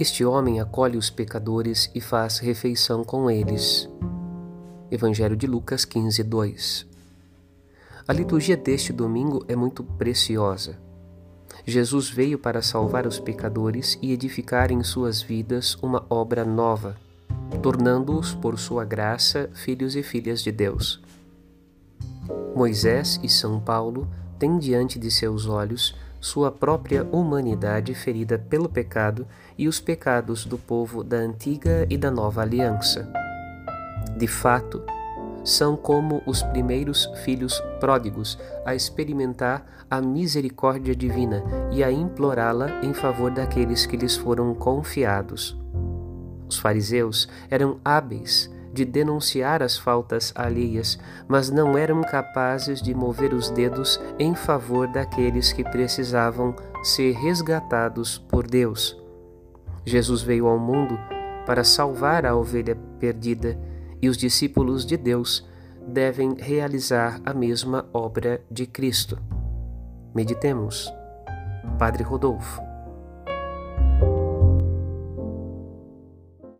Este homem acolhe os pecadores e faz refeição com eles. Evangelho de Lucas 15, 2. A liturgia deste domingo é muito preciosa. Jesus veio para salvar os pecadores e edificar em suas vidas uma obra nova, tornando-os, por sua graça, filhos e filhas de Deus. Moisés e São Paulo têm diante de seus olhos sua própria humanidade ferida pelo pecado e os pecados do povo da antiga e da nova aliança. De fato, são como os primeiros filhos pródigos a experimentar a misericórdia divina e a implorá-la em favor daqueles que lhes foram confiados. Os fariseus eram hábeis de denunciar as faltas alheias, mas não eram capazes de mover os dedos em favor daqueles que precisavam ser resgatados por Deus. Jesus veio ao mundo para salvar a ovelha perdida e os discípulos de Deus devem realizar a mesma obra de Cristo. Meditemos. Padre Rodolfo.